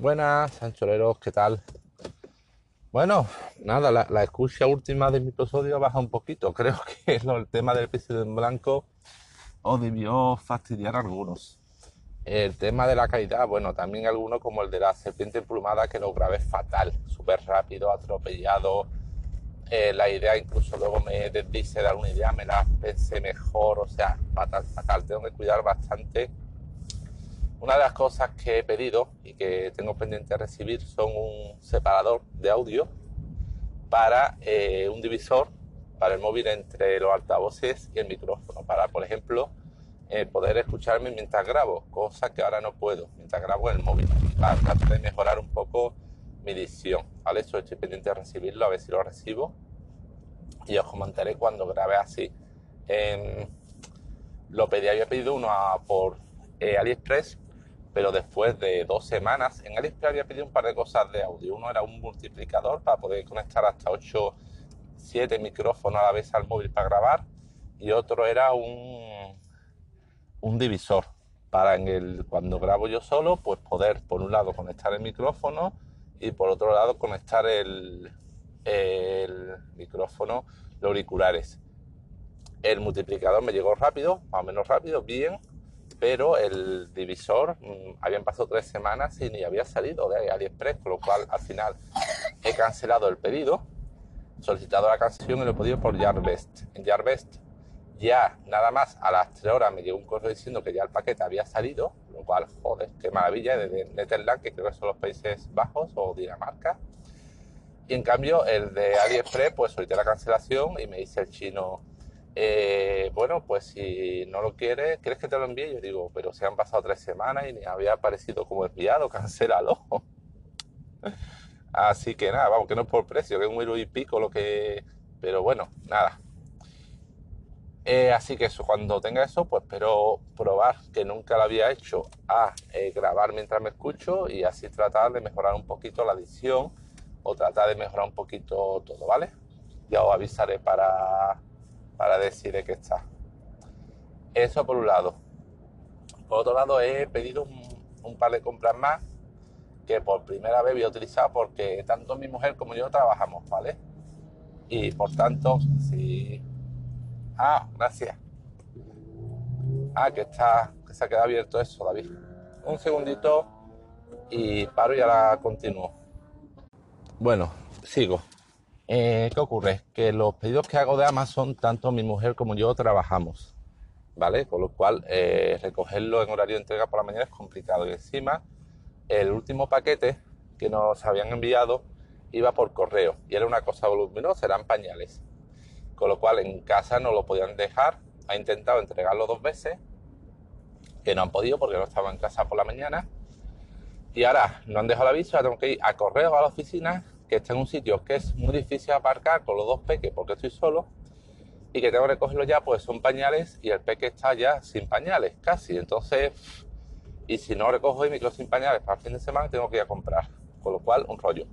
Buenas, anchoreros, ¿qué tal? Bueno, nada, la, la última de mi episodio baja un poquito. Creo que el tema del episodio en blanco os debió fastidiar algunos. El tema de la calidad, bueno, también algunos como el de la serpiente emplumada que lo grabé fatal, súper rápido, atropellado. Eh, la idea incluso luego me desdice de alguna idea, me la pensé mejor, o sea, fatal, fatal. Tengo que cuidar bastante. Una de las cosas que he pedido y que tengo pendiente de recibir son un separador de audio para eh, un divisor para el móvil entre los altavoces y el micrófono, para, por ejemplo, eh, poder escucharme mientras grabo, cosa que ahora no puedo, mientras grabo en el móvil, para tratar de mejorar un poco mi edición, ¿vale? Eso estoy pendiente de recibirlo, a ver si lo recibo y os comentaré cuando grabe así. Eh, lo pedí, había pedido uno a, por eh, AliExpress, pero después de dos semanas, en AliExpress había pedido un par de cosas de audio. Uno era un multiplicador para poder conectar hasta 8, 7 micrófonos a la vez al móvil para grabar y otro era un, un divisor para en el, cuando grabo yo solo, pues poder por un lado conectar el micrófono y por otro lado conectar el, el micrófono, los auriculares. El multiplicador me llegó rápido, más o menos rápido, bien, pero el divisor mmm, habían pasado tres semanas y ni había salido de AliExpress, con lo cual al final he cancelado el pedido, solicitado la canción y lo he pedido por Yardbest. En Yardbest ya nada más a las 3 horas me llegó un correo diciendo que ya el paquete había salido, lo cual, joder, qué maravilla, de Netherlands, que creo que son los Países Bajos o Dinamarca. Y en cambio, el de AliExpress, pues solicité la cancelación y me dice el chino, eh, bueno, pues si no lo quieres, ¿quieres que te lo envíe? Yo digo, pero se han pasado tres semanas y ni había aparecido como enviado, cancélalo. Así que nada, vamos, que no es por precio, que es un euro y pico lo que... Pero bueno, nada, eh, así que eso, cuando tenga eso, pues espero probar, que nunca lo había hecho, a eh, grabar mientras me escucho y así tratar de mejorar un poquito la edición o tratar de mejorar un poquito todo, ¿vale? Ya os avisaré para, para decir de qué está. Eso por un lado. Por otro lado, he pedido un, un par de compras más que por primera vez voy a utilizar porque tanto mi mujer como yo trabajamos, ¿vale? Y por tanto, si Ah, gracias. Ah, que está, que se ha quedado abierto eso, David. Un segundito y paro y ahora continúo. Bueno, sigo. Eh, ¿Qué ocurre? Que los pedidos que hago de Amazon, tanto mi mujer como yo trabajamos, ¿vale? Con lo cual, eh, recogerlo en horario de entrega por la mañana es complicado. Y encima, el último paquete que nos habían enviado iba por correo y era una cosa voluminosa, eran pañales con lo cual en casa no lo podían dejar. Ha intentado entregarlo dos veces, que no han podido porque no estaba en casa por la mañana. Y ahora no han dejado el aviso, ahora tengo que ir a correo a la oficina, que está en un sitio que es muy difícil aparcar con los dos peques porque estoy solo. Y que tengo que recogerlo ya, pues son pañales y el peque está ya sin pañales, casi. Entonces, y si no recojo y micro sin pañales para el fin de semana, tengo que ir a comprar. Con lo cual, un rollo.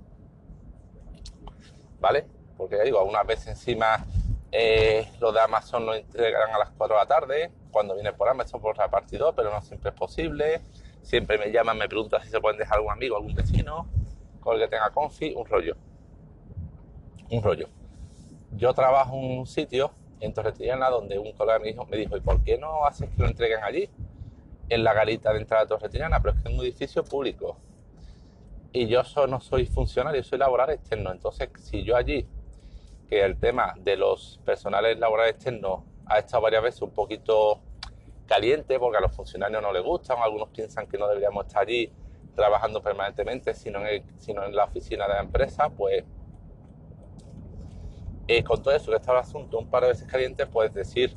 ¿Vale? Porque ya digo, algunas veces encima eh, los de Amazon lo entregarán a las 4 de la tarde, cuando viene por Amazon por repartidor, pero no siempre es posible. Siempre me llaman, me preguntan si se pueden dejar algún amigo, algún vecino, con el que tenga confi, un rollo. Un rollo. Yo trabajo en un sitio en Torretillana donde un colega me dijo, me dijo, ¿y por qué no haces que lo entreguen allí? En la garita de entrada de Torretillana, pero es que es un edificio público. Y yo no soy funcionario, soy laboral externo. Entonces, si yo allí que el tema de los personales laborales externos ha estado varias veces un poquito caliente porque a los funcionarios no les gustan, algunos piensan que no deberíamos estar allí trabajando permanentemente, sino en, sino en la oficina de la empresa, pues eh, con todo eso que está el asunto un par de veces caliente, pues decir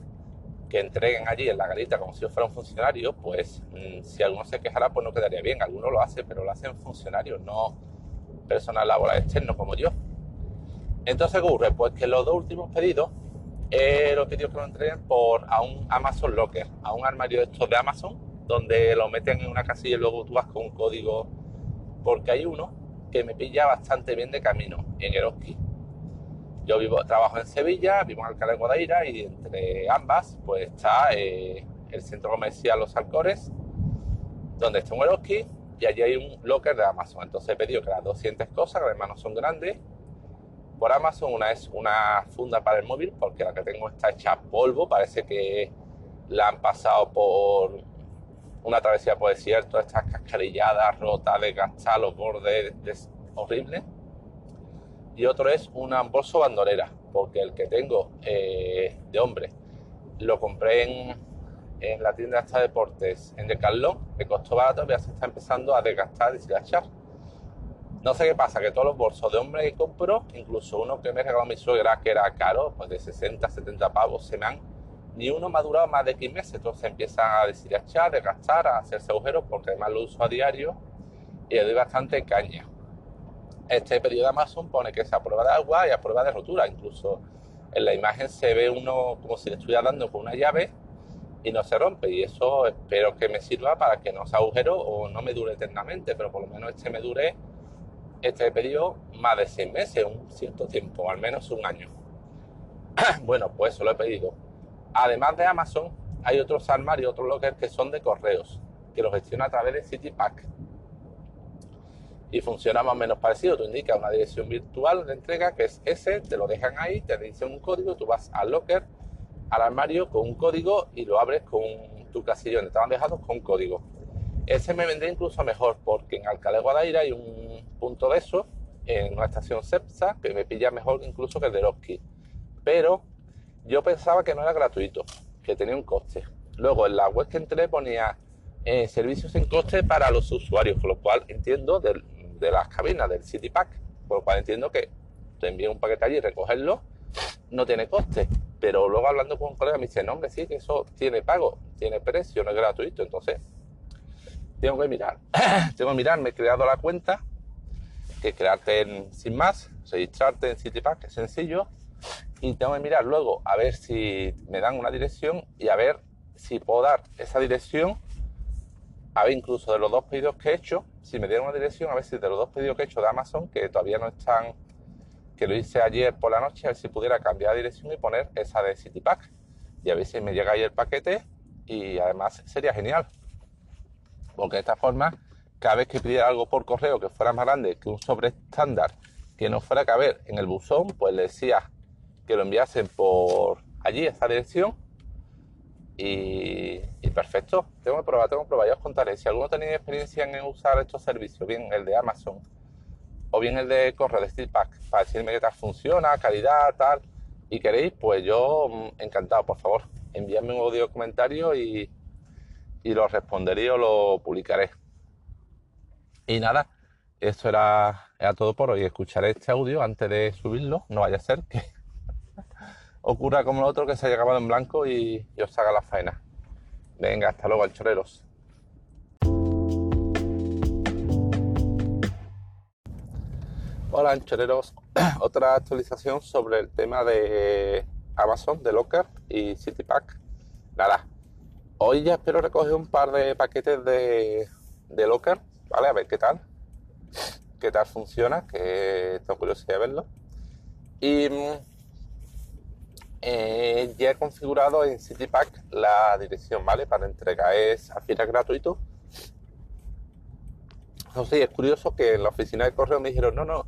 que entreguen allí en la garita como si yo fuera un funcionario, pues mmm, si alguno se quejara, pues no quedaría bien. Algunos lo hacen, pero lo hacen funcionarios, no personal laboral externo como yo. Entonces, ¿qué ocurre? Pues que los dos últimos pedidos eh, los pedidos que lo entreguen por a un Amazon Locker, a un armario de estos de Amazon, donde lo meten en una casilla y luego tú vas con un código, porque hay uno que me pilla bastante bien de camino en Eroski. Yo vivo, trabajo en Sevilla, vivo en Alcalá de Guadaira y entre ambas pues está eh, el centro comercial Los Alcores, donde está un Eroski y allí hay un locker de Amazon. Entonces he pedido que las 200 cosas, que además no son grandes, por Amazon. Una es una funda para el móvil, porque la que tengo está hecha polvo, parece que la han pasado por una travesía por desierto, estas cascarilladas, rotas, desgastadas, los bordes horribles. Y otro es un bolso bandolera, porque el que tengo eh, de hombre lo compré en, en la tienda de deportes en Decathlon, me costó barato, pero ya se está empezando a desgastar y deshilachar. No sé qué pasa, que todos los bolsos de hombre que compro, incluso uno que me regaló mi suegra que era caro, pues de 60, 70 pavos, se me han, ni uno me ha durado más de 15 meses, entonces empiezan a deshilachar, desgastar, a hacerse agujeros, porque además lo uso a diario y le doy bastante caña. Este periodo Amazon pone que es a prueba de agua y a prueba de rotura, incluso en la imagen se ve uno como si le estuviera dando con una llave y no se rompe. Y eso espero que me sirva para que no se agujero o no me dure eternamente, pero por lo menos este me dure este periodo más de seis meses, un cierto tiempo, al menos un año. bueno, pues eso lo he pedido. Además de Amazon, hay otros armarios, otros lockers que son de correos, que los gestiona a través de CityPack. Y funciona más o menos parecido. Tú indicas una dirección virtual de entrega que es ese, te lo dejan ahí, te dicen un código, tú vas al locker al armario con un código y lo abres con tu casillo donde estaban dejados con un código. Ese me vendría incluso mejor porque en Alcalá de Guadaira hay un punto de eso en una estación CEPSA que me pilla mejor incluso que el de Roski. Pero yo pensaba que no era gratuito, que tenía un coste. Luego en la web que entré ponía eh, servicios en coste para los usuarios, con lo cual entiendo de, las cabinas del City Pack, por lo cual entiendo que te un paquete allí y recogerlo no tiene coste. Pero luego hablando con un colega me dice, no, hombre, sí, que eso tiene pago, tiene precio, no es gratuito. Entonces, tengo que mirar. tengo que mirar, me he creado la cuenta, que crearte en, sin más, registrarte en CityPack, es sencillo. Y tengo que mirar luego a ver si me dan una dirección y a ver si puedo dar esa dirección. A ver, incluso de los dos pedidos que he hecho, si me dieron una dirección, a ver si de los dos pedidos que he hecho de Amazon, que todavía no están que lo hice ayer por la noche, a ver si pudiera cambiar de dirección y poner esa de CityPack. Y a ver si me llega ahí el paquete y además sería genial. Porque de esta forma, cada vez que pidiera algo por correo que fuera más grande que un sobre estándar que no fuera a caber en el buzón, pues le decía que lo enviasen por allí, esa dirección. Y, perfecto, tengo que probar, tengo que probar. Ya os contaré. Si alguno tenéis experiencia en usar estos servicios, bien el de Amazon o bien el de correo de Steelpack para decirme qué tal funciona, calidad, tal. Y queréis, pues yo mm, encantado, por favor, envíame un audio comentario y, y lo responderé o lo publicaré. Y nada, eso era, era todo por hoy. Escucharé este audio antes de subirlo, no vaya a ser que ocurra como el otro que se haya acabado en blanco y, os haga la faena. Venga, hasta luego, alchoreros. Hola anchoreros, otra actualización sobre el tema de Amazon, de Locker y CityPack. Nada, hoy ya espero recoger un par de paquetes de, Locker, ¿vale? A ver qué tal, qué tal funciona, que tengo curiosidad de verlo. Y mm, eh, ya he configurado en CityPack la dirección, ¿vale? Para entrega es al final gratuito. No sé, es curioso que en la oficina de correo me dijeron, no, no,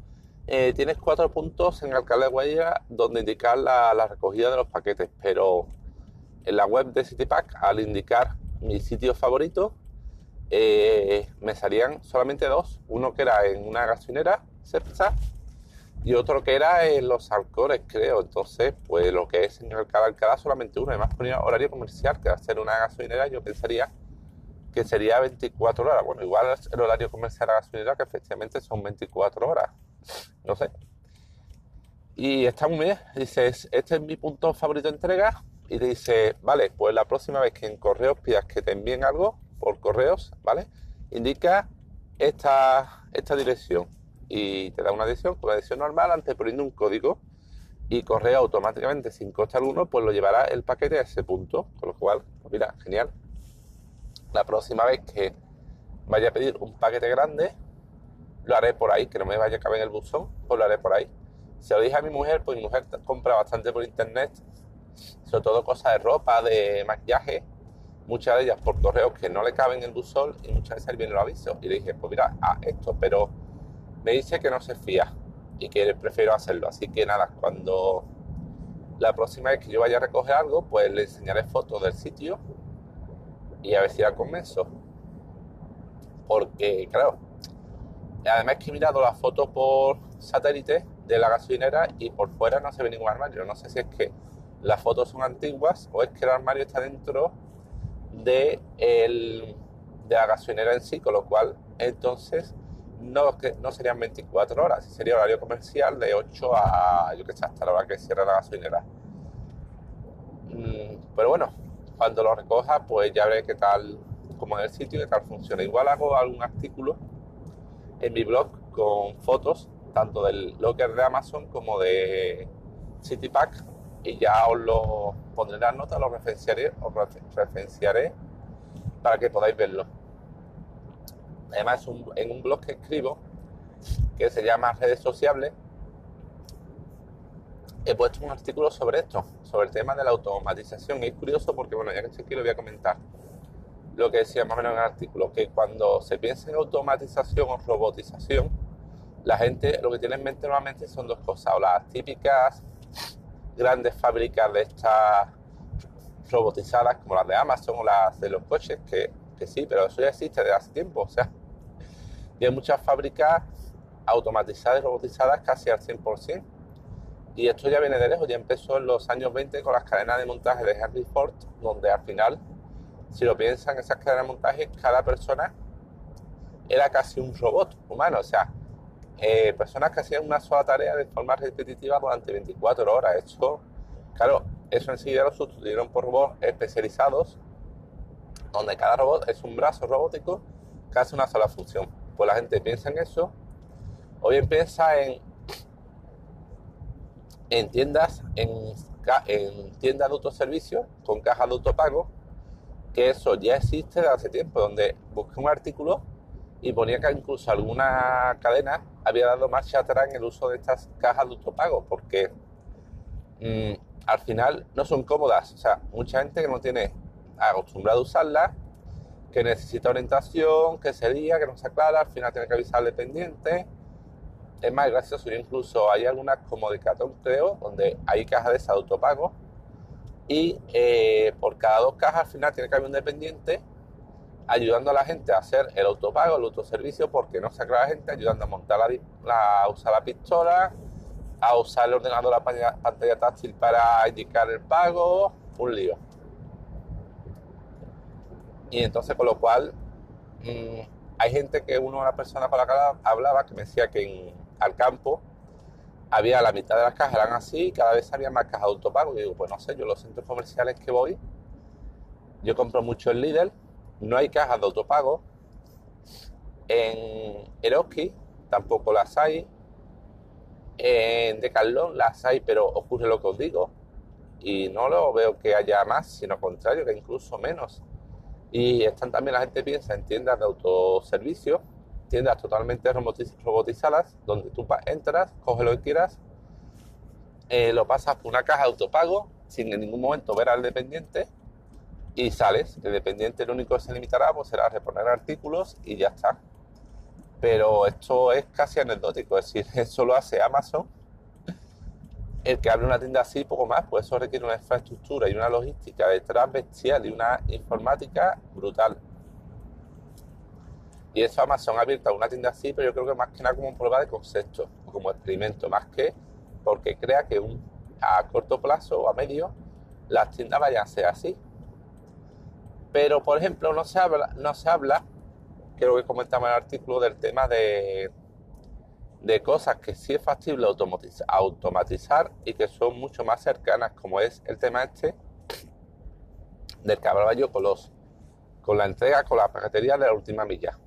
eh, tienes cuatro puntos en Alcalá de Guaira donde indicar la, recogida de los paquetes, pero en la web de CityPack, al indicar mi sitio favorito, eh, me salían solamente dos. Uno que era en una gasolinera, Cepsa, y otro que era en los Alcores, creo. Entonces, pues lo que es en Alcalá, Alcalá solamente uno. Además ponía horario comercial, que va a ser una gasolinera, yo pensaría que sería 24 horas. Bueno, igual el horario comercial de la gasolinera, que efectivamente son 24 horas no sé. Y está muy bien, dices, este es mi punto favorito de entrega y dice, vale, pues la próxima vez que en correos pidas que te envíen algo por correos, ¿vale? Indica esta, esta dirección y te da una dirección, una dirección normal, antes poniendo un código y correo automáticamente sin coste alguno, pues lo llevará el paquete a ese punto, con lo cual, pues mira, genial. La próxima vez que vaya a pedir un paquete grande, lo haré por ahí, que no me vaya a caber en el buzón, pues lo haré por ahí. Se lo dije a mi mujer, pues mi mujer compra bastante por internet, sobre todo cosas de ropa, de maquillaje, muchas de ellas por correo que no le caben en el buzón y muchas veces viene el aviso. Y le dije, pues mira, a esto, pero me dice que no se fía y que prefiero hacerlo. Así que nada, cuando la próxima vez que yo vaya a recoger algo, pues le enseñaré fotos del sitio y a ver si la convenzo. Porque, claro, además que he mirado la foto por satélite de la gasolinera y por fuera no se ve ningún armario. No sé si es que las fotos son antiguas o es que el armario está dentro de, el, de la gasolinera en sí, con lo cual entonces no, que no serían 24 horas, sería horario comercial de 8 a, yo que sé, hasta la hora que cierra la gasolinera. Mm, pero bueno, cuando lo recoja, pues ya veré qué tal, como en el sitio, qué tal funciona. Igual hago algún artículo en mi blog con fotos, tanto del locker de Amazon como de CityPack, y ya os lo pondré en las notas, lo referenciaré, os referenciaré para que podáis verlo. Además, en un blog que escribo, que se llama Redes Sociables, he puesto un artículo sobre esto, sobre el tema de la automatización. Y es curioso porque, bueno, ya que estoy aquí lo voy a comentar. Lo que decía más o menos en el artículo, que cuando se piensa en automatización o robotización, la gente lo que tiene en mente normalmente son dos cosas, o las típicas grandes fábricas de estas robotizadas como las de Amazon o las de los coches, que, que sí, pero eso ya existe desde hace tiempo, o sea, y hay muchas fábricas automatizadas y robotizadas casi al 100%. Y esto ya viene de lejos, ya empezó en los años 20 con las cadenas de montaje de Henry Ford, donde al final, si lo piensan, esas cadenas de montaje, cada persona era casi un robot humano, o sea, eh, personas que hacían una sola tarea de forma repetitiva durante 24 horas. Esto, claro, eso enseguida lo sustituyeron por robots especializados, donde cada robot es un brazo robótico que hace una sola función. Pues la gente piensa en eso, o bien piensa en, en tiendas, en, en tiendas de autoservicio con cajas de autopago, que eso ya existe desde hace tiempo, donde busqué un artículo y ponía que incluso alguna cadena había dado marcha atrás en el uso de estas cajas de autopago, porque mm, al final no son cómodas. O sea, mucha gente que no tiene acostumbrado a usarlas, que necesita orientación, que se diga, que no se aclara, al final tiene que avisar al dependiente. Es más gracioso, incluso hay algunas como de Catón, creo, donde hay cajas de autopago y eh, por cada dos cajas al final tiene que haber un dependiente ayudando a la gente a hacer el autopago, el autoservicio, porque no se aclara la gente, ayudando a montar la, a usar la pistola, a usar el ordenador, la pantalla, táctil para indicar el pago, un lío. Y entonces, con lo cual, mm, hay gente que uno, una persona con la que hablaba, que me decía que en, al campo había la mitad de las cajas eran así, y cada vez había más cajas de autopago. Y digo, pues no sé, yo los centros comerciales que voy, yo compro mucho el líder no hay cajas de autopago. En Eroski tampoco las hay. En Decathlon las hay, pero ocurre lo que os digo. Y no lo veo que haya más, sino contrario, que incluso menos. Y están también, la gente piensa en tiendas de autoservicio, tiendas totalmente robotizadas, donde tú entras, coges lo que quieras, eh, lo pasas por una caja de autopago, sin en ningún momento ver al dependiente, y sales. El dependiente lo único que se limitará pues, será reponer artículos y ya está. Pero esto es casi anecdótico, es decir, eso lo hace Amazon. El que abre una tienda así, poco más, pues eso requiere una infraestructura y una logística detrás bestial y una informática brutal. Y eso Amazon ha abierto una tienda así, pero yo creo que más que nada como prueba de concepto, como experimento, más que porque crea que un, a corto plazo o a medio las tiendas vayan a ser así. Pero, por ejemplo, no se habla, no se habla creo que comentaba en el artículo, del tema de, de cosas que sí es factible automatizar, y que son mucho más cercanas, como es el tema este del yo con, los, con la entrega, con la paquetería de la última milla.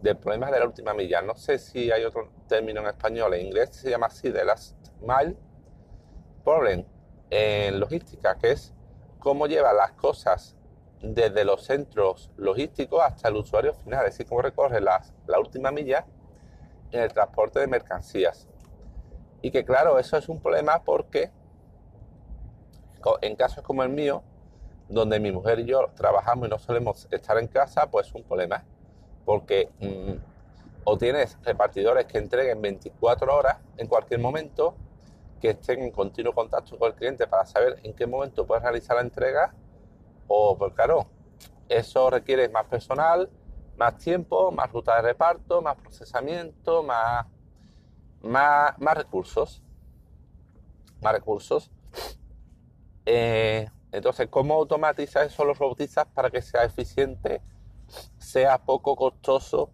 Del problema de la última milla. No sé si hay otro término en español, en inglés se llama así, de last mile problem en logística, que es cómo lleva las cosas desde los centros logísticos hasta el usuario final, es decir, cómo recorre la, última milla en el transporte de mercancías. Y que claro, eso es un problema porque en casos como el mío, donde mi mujer y yo trabajamos y no solemos estar en casa, pues es un problema. Porque mm, o tienes repartidores que entreguen 24 horas en cualquier momento, que estén en continuo contacto con el cliente para saber en qué momento puedes realizar la entrega, o pues claro, eso requiere más personal, más tiempo, más ruta de reparto, más procesamiento, más, más, más recursos. Más recursos. Eh, entonces, ¿cómo automatizas eso los robotizas para que sea eficiente, sea poco costoso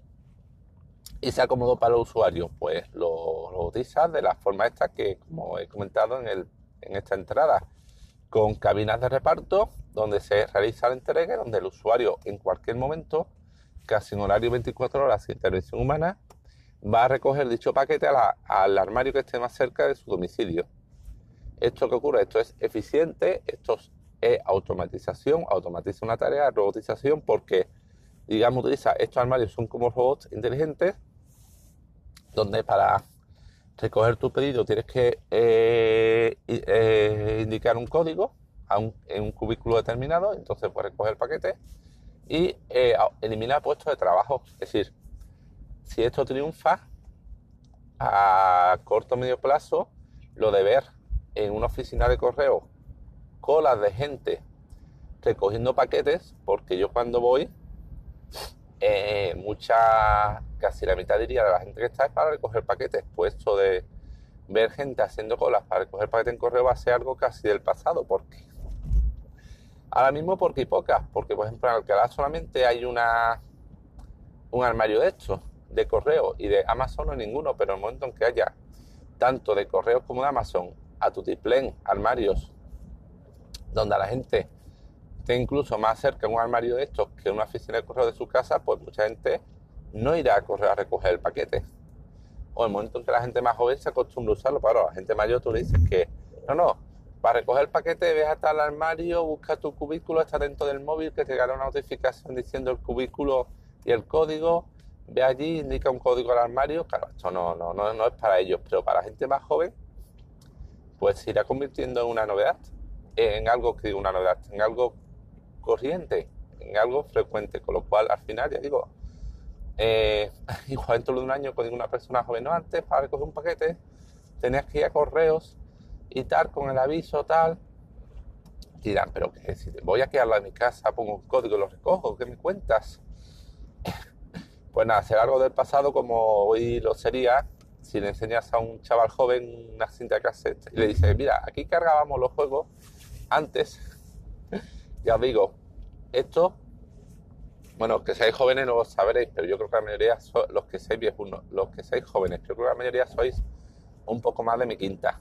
y sea cómodo para el usuario? Pues lo robotizas de la forma esta que, como he comentado en, el, en esta entrada, con cabinas de reparto donde se realiza la entrega, donde el usuario en cualquier momento, casi en horario 24 horas sin intervención humana, va a recoger dicho paquete al armario que esté más cerca de su domicilio. ¿Esto que ocurre? Esto es eficiente, esto es automatización, automatiza una tarea, robotización, porque, digamos, utiliza estos armarios son como robots inteligentes, donde para recoger tu pedido tienes que eh, eh, indicar un código en un cubículo determinado, entonces puedes recoger el paquete y eh, eliminar puestos de trabajo. Es decir, si esto triunfa a corto o medio plazo, lo de ver en una oficina de correo colas de gente recogiendo paquetes, porque yo cuando voy, mucha, casi la mitad diría de la gente que está es para recoger paquetes, puesto de ver gente haciendo colas para recoger paquetes en correo va a ser algo casi del pasado, porque ahora mismo porque hay pocas, porque por ejemplo en Alcalá solamente hay una un armario de estos, de correo y de Amazon no hay ninguno, pero en el momento en que haya tanto de correos como de Amazon a tutiplén armarios donde la gente esté incluso más cerca un armario de estos que una oficina de correo de su casa, pues mucha gente no irá a correr a recoger el paquete. O el momento en que la gente más joven se acostumbra a usarlo, pero la gente mayor tú le dices que no, no, para recoger el paquete ves hasta el armario, busca tu cubículo, está dentro del móvil que te dará una notificación diciendo el cubículo y el código, ve allí, indica un código al armario, claro, esto no, no, no, no es para ellos, pero para la gente más joven, pues se irá convirtiendo en una novedad, en algo que una novedad, en algo corriente, en algo frecuente, con lo cual al final ya digo, eh, igual dentro de un año con una persona joven, no antes para recoger un paquete tenías que ir a correos y tal, con el aviso tal. Dirán, pero que si voy a quedarlo en mi casa, pongo un código y lo recojo, ¿qué me cuentas? Pues nada, será algo del pasado como hoy lo sería si le enseñas a un chaval joven una cinta cassette y le dices, mira, aquí cargábamos los juegos antes, ya os digo, esto bueno, que seáis jóvenes no lo sabréis, pero yo creo que la mayoría, los que seáis viejos, los que seáis jóvenes, creo que la mayoría sois un poco más de mi quinta.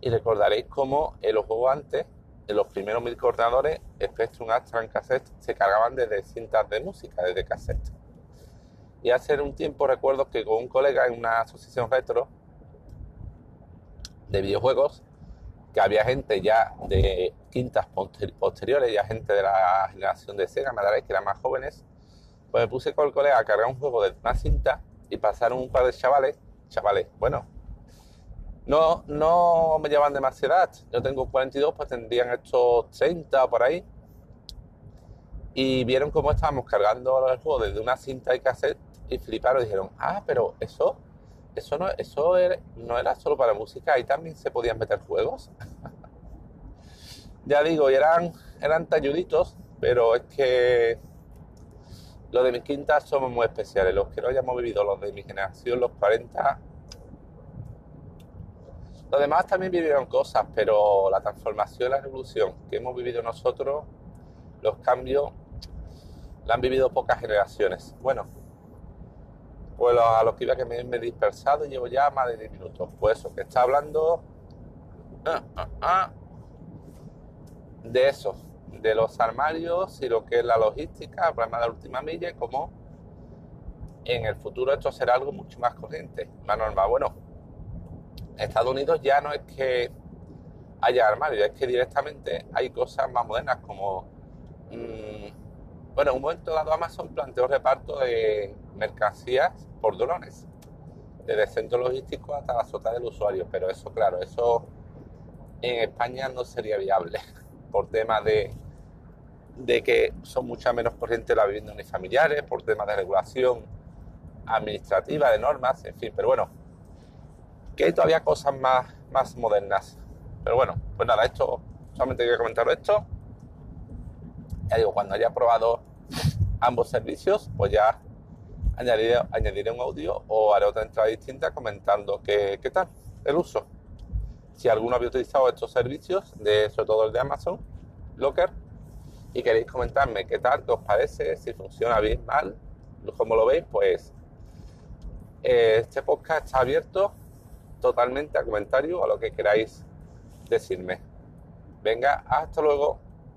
Y recordaréis cómo en los juegos antes, en los primeros mil coordinadores, Spectrum Astra en cassette se cargaban desde cintas de música, desde cassette. Y hace un tiempo recuerdo que con un colega en una asociación retro de videojuegos, que había gente ya de quintas posteriores, ya gente de la generación de Sega, me daréis que eran más jóvenes, pues me puse con el colega a cargar un juego de una cinta y pasaron un par de chavales, chavales, bueno, no, no me llevan demasiada edad, yo tengo 42, pues tendrían estos 30 o por ahí, y vieron cómo estábamos cargando el juego desde una cinta y cassette y fliparon dijeron, ah, pero eso eso no, eso no era solo para música, ahí también se podían meter juegos. ya digo, eran, eran talluditos, pero es que los de mi quinta somos muy especiales. Los que no hayamos vivido, los de mi generación, los 40. Los demás también vivieron cosas, pero la transformación, la revolución que hemos vivido nosotros, los cambios, la han vivido pocas generaciones. Bueno, pues a los que iba que me, he dispersado llevo ya más de 10 minutos. Pues eso, que está hablando ah, ah, ah, de eso, de los armarios y lo que es la logística, el problema de la última milla y cómo en el futuro esto será algo mucho más corriente, más normal. Bueno, Estados Unidos ya no es que haya armarios, es que directamente hay cosas más modernas como... Mm, bueno, en un momento dado Amazon planteó reparto de mercancías por drones, desde centro logístico hasta la sota del usuario. Pero eso, claro, eso en España no sería viable por tema de de que son muchas menos corrientes las viviendas unifamiliares por temas de regulación administrativa, de normas, en fin, pero bueno, que hay todavía cosas más, más modernas. Pero bueno, pues nada, esto, solamente quería comentar esto. Ya digo, cuando haya probado ambos servicios, pues ya añadiré, añadiré un audio o haré otra entrada distinta comentando qué, qué tal el uso. Si alguno había utilizado estos servicios, de, sobre todo el de Amazon, Locker, y queréis comentarme qué tal, qué os parece, si funciona bien, mal, como lo veis, pues eh, este podcast está abierto totalmente a comentarios a lo que queráis decirme. Venga, hasta luego.